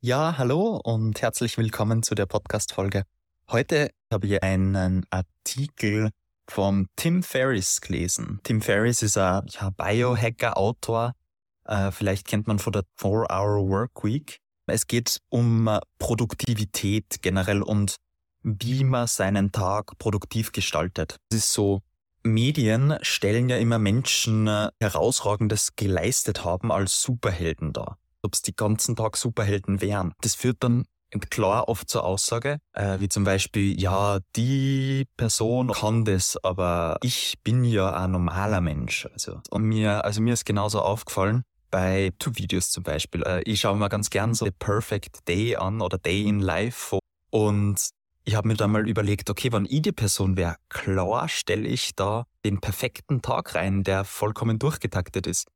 Ja, hallo und herzlich willkommen zu der Podcast-Folge. Heute habe ich einen Artikel vom Tim Ferriss gelesen. Tim Ferriss ist ein ja, Biohacker-Autor. Äh, vielleicht kennt man von der 4-Hour Work Week. Es geht um Produktivität generell und wie man seinen Tag produktiv gestaltet. Es ist so, Medien stellen ja immer Menschen äh, herausragendes geleistet haben als Superhelden dar ob es die ganzen Tag Superhelden wären. Das führt dann klar oft zur Aussage, äh, wie zum Beispiel, ja, die Person kann das, aber ich bin ja ein normaler Mensch. Also, und mir, also mir ist genauso aufgefallen, bei YouTube-Videos zum Beispiel. Äh, ich schaue mir ganz gern so The Perfect Day an oder Day in Life und ich habe mir dann mal überlegt, okay, wenn ich die Person wäre, klar stelle ich da den perfekten Tag rein, der vollkommen durchgetaktet ist.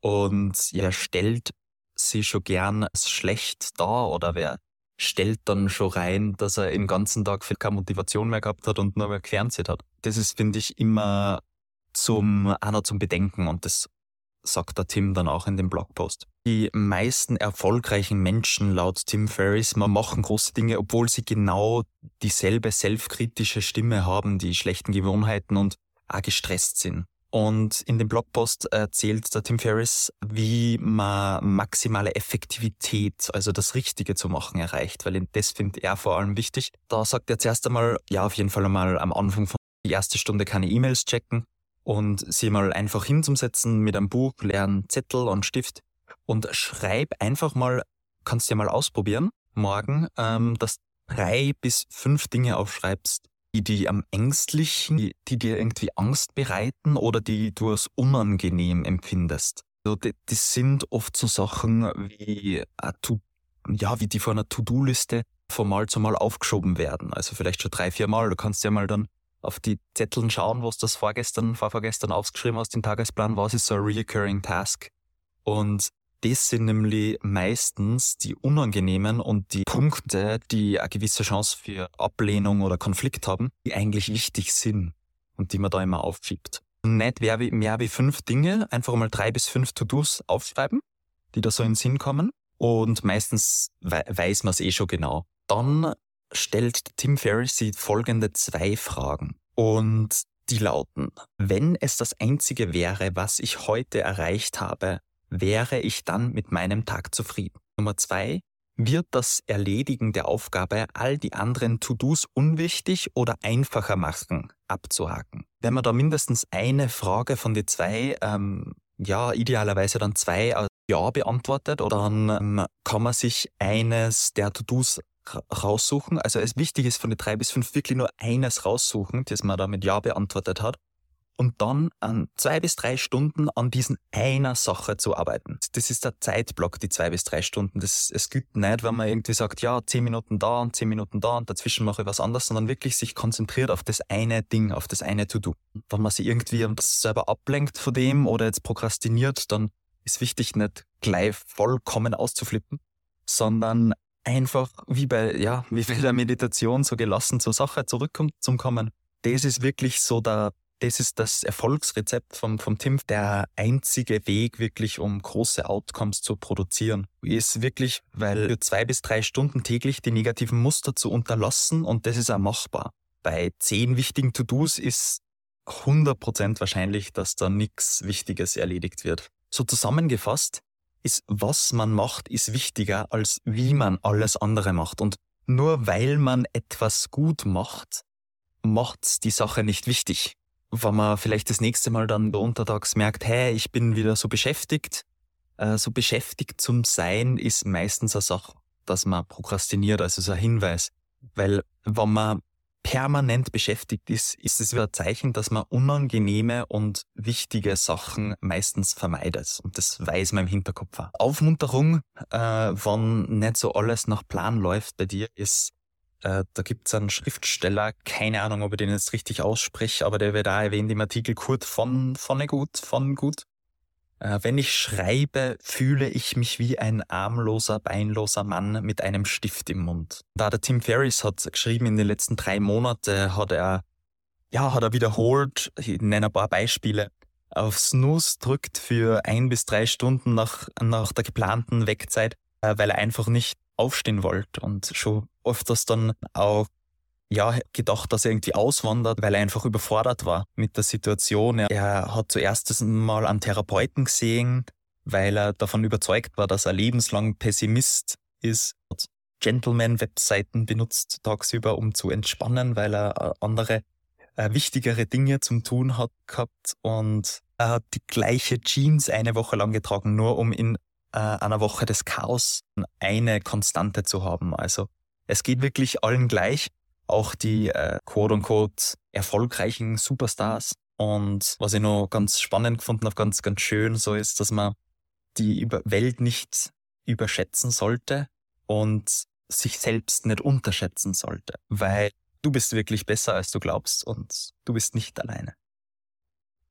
Und ja, stellt sie schon gern schlecht da oder wer stellt dann schon rein, dass er den ganzen Tag viel keine Motivation mehr gehabt hat und nur mehr Fernsehen hat. Das ist, finde ich, immer zum, einer zum Bedenken und das sagt der Tim dann auch in dem Blogpost. Die meisten erfolgreichen Menschen laut Tim Ferriss machen große Dinge, obwohl sie genau dieselbe selbstkritische Stimme haben, die schlechten Gewohnheiten und auch gestresst sind. Und in dem Blogpost erzählt der Tim Ferriss, wie man maximale Effektivität, also das Richtige zu machen, erreicht, weil das findet er vor allem wichtig. Da sagt er zuerst einmal, ja, auf jeden Fall einmal am Anfang von die erste Stunde keine E-Mails checken und sie mal einfach hinzusetzen mit einem Buch, leeren Zettel und Stift und schreib einfach mal, kannst du ja mal ausprobieren, morgen, ähm, dass drei bis fünf Dinge aufschreibst, die die am ängstlichen, die, die dir irgendwie Angst bereiten oder die du als unangenehm empfindest. Also die, das sind oft so Sachen wie, ja, wie die von einer To-Do-Liste von Mal zu Mal aufgeschoben werden. Also vielleicht schon drei, vier Mal. Du kannst ja mal dann auf die Zetteln schauen, was das vorgestern, vorvorgestern ausgeschrieben hast, den Tagesplan, was ist so ein recurring Task. Und das sind nämlich meistens die unangenehmen und die Punkte, die eine gewisse Chance für Ablehnung oder Konflikt haben, die eigentlich wichtig sind und die man da immer aufschiebt. Nicht mehr wie, mehr wie fünf Dinge, einfach mal drei bis fünf To-Dos aufschreiben, die da so in den Sinn kommen. Und meistens weiß man es eh schon genau. Dann stellt Tim Ferriss sie folgende zwei Fragen. Und die lauten, wenn es das einzige wäre, was ich heute erreicht habe, wäre ich dann mit meinem Tag zufrieden. Nummer zwei, wird das Erledigen der Aufgabe all die anderen To-Dos unwichtig oder einfacher machen, abzuhaken? Wenn man da mindestens eine Frage von den zwei, ähm, ja, idealerweise dann zwei Ja beantwortet, oder dann ähm, kann man sich eines der To-Dos raussuchen. Also es wichtig ist von den drei bis fünf wirklich nur eines raussuchen, das man da mit Ja beantwortet hat und dann an zwei bis drei Stunden an diesen einer Sache zu arbeiten. Das ist der Zeitblock, die zwei bis drei Stunden. Das, es gilt nicht, wenn man irgendwie sagt, ja, zehn Minuten da und zehn Minuten da und dazwischen mache ich was anderes, sondern wirklich sich konzentriert auf das eine Ding, auf das eine To-Do. Wenn man sich irgendwie selber ablenkt von dem oder jetzt prokrastiniert, dann ist wichtig, nicht gleich vollkommen auszuflippen, sondern einfach wie bei, ja, wie bei der Meditation so gelassen zur Sache zurückkommt zum Kommen. Das ist wirklich so der das ist das Erfolgsrezept vom, vom Tim. Der einzige Weg wirklich, um große Outcomes zu produzieren, ist wirklich, weil für zwei bis drei Stunden täglich die negativen Muster zu unterlassen und das ist auch machbar. Bei zehn wichtigen To-Dos ist 100% wahrscheinlich, dass da nichts Wichtiges erledigt wird. So zusammengefasst ist, was man macht, ist wichtiger, als wie man alles andere macht. Und nur weil man etwas gut macht, macht's die Sache nicht wichtig wenn man vielleicht das nächste Mal dann untertags merkt, hey, ich bin wieder so beschäftigt, äh, so beschäftigt zum Sein ist meistens eine Sache, dass man prokrastiniert, also so ein Hinweis. Weil wenn man permanent beschäftigt ist, ist es wieder ein Zeichen, dass man unangenehme und wichtige Sachen meistens vermeidet. Und das weiß man im Hinterkopf auch. Aufmunterung, äh, wenn nicht so alles nach Plan läuft bei dir, ist äh, da gibt's einen Schriftsteller, keine Ahnung, ob ich den jetzt richtig ausspreche, aber der wird da erwähnt im Artikel Kurt von Vonnegut, von Gut. Äh, wenn ich schreibe, fühle ich mich wie ein armloser, beinloser Mann mit einem Stift im Mund. Da der Tim Ferriss hat geschrieben, in den letzten drei Monaten hat er, ja, hat er wiederholt, ich nenne ein paar Beispiele, auf Snooze drückt für ein bis drei Stunden nach, nach der geplanten Wegzeit, äh, weil er einfach nicht aufstehen wollte und schon öfters dann auch ja, gedacht, dass er irgendwie auswandert, weil er einfach überfordert war mit der Situation. Er hat zuerst mal einen Therapeuten gesehen, weil er davon überzeugt war, dass er lebenslang Pessimist ist. Hat Gentleman-Webseiten benutzt tagsüber, um zu entspannen, weil er äh, andere äh, wichtigere Dinge zum Tun hat gehabt und er hat die gleiche Jeans eine Woche lang getragen, nur um in äh, einer Woche des Chaos eine Konstante zu haben. Also es geht wirklich allen gleich auch die äh, quote-unquote erfolgreichen Superstars. Und was ich noch ganz spannend gefunden habe, ganz, ganz schön, so ist, dass man die Welt nicht überschätzen sollte und sich selbst nicht unterschätzen sollte, weil du bist wirklich besser, als du glaubst und du bist nicht alleine.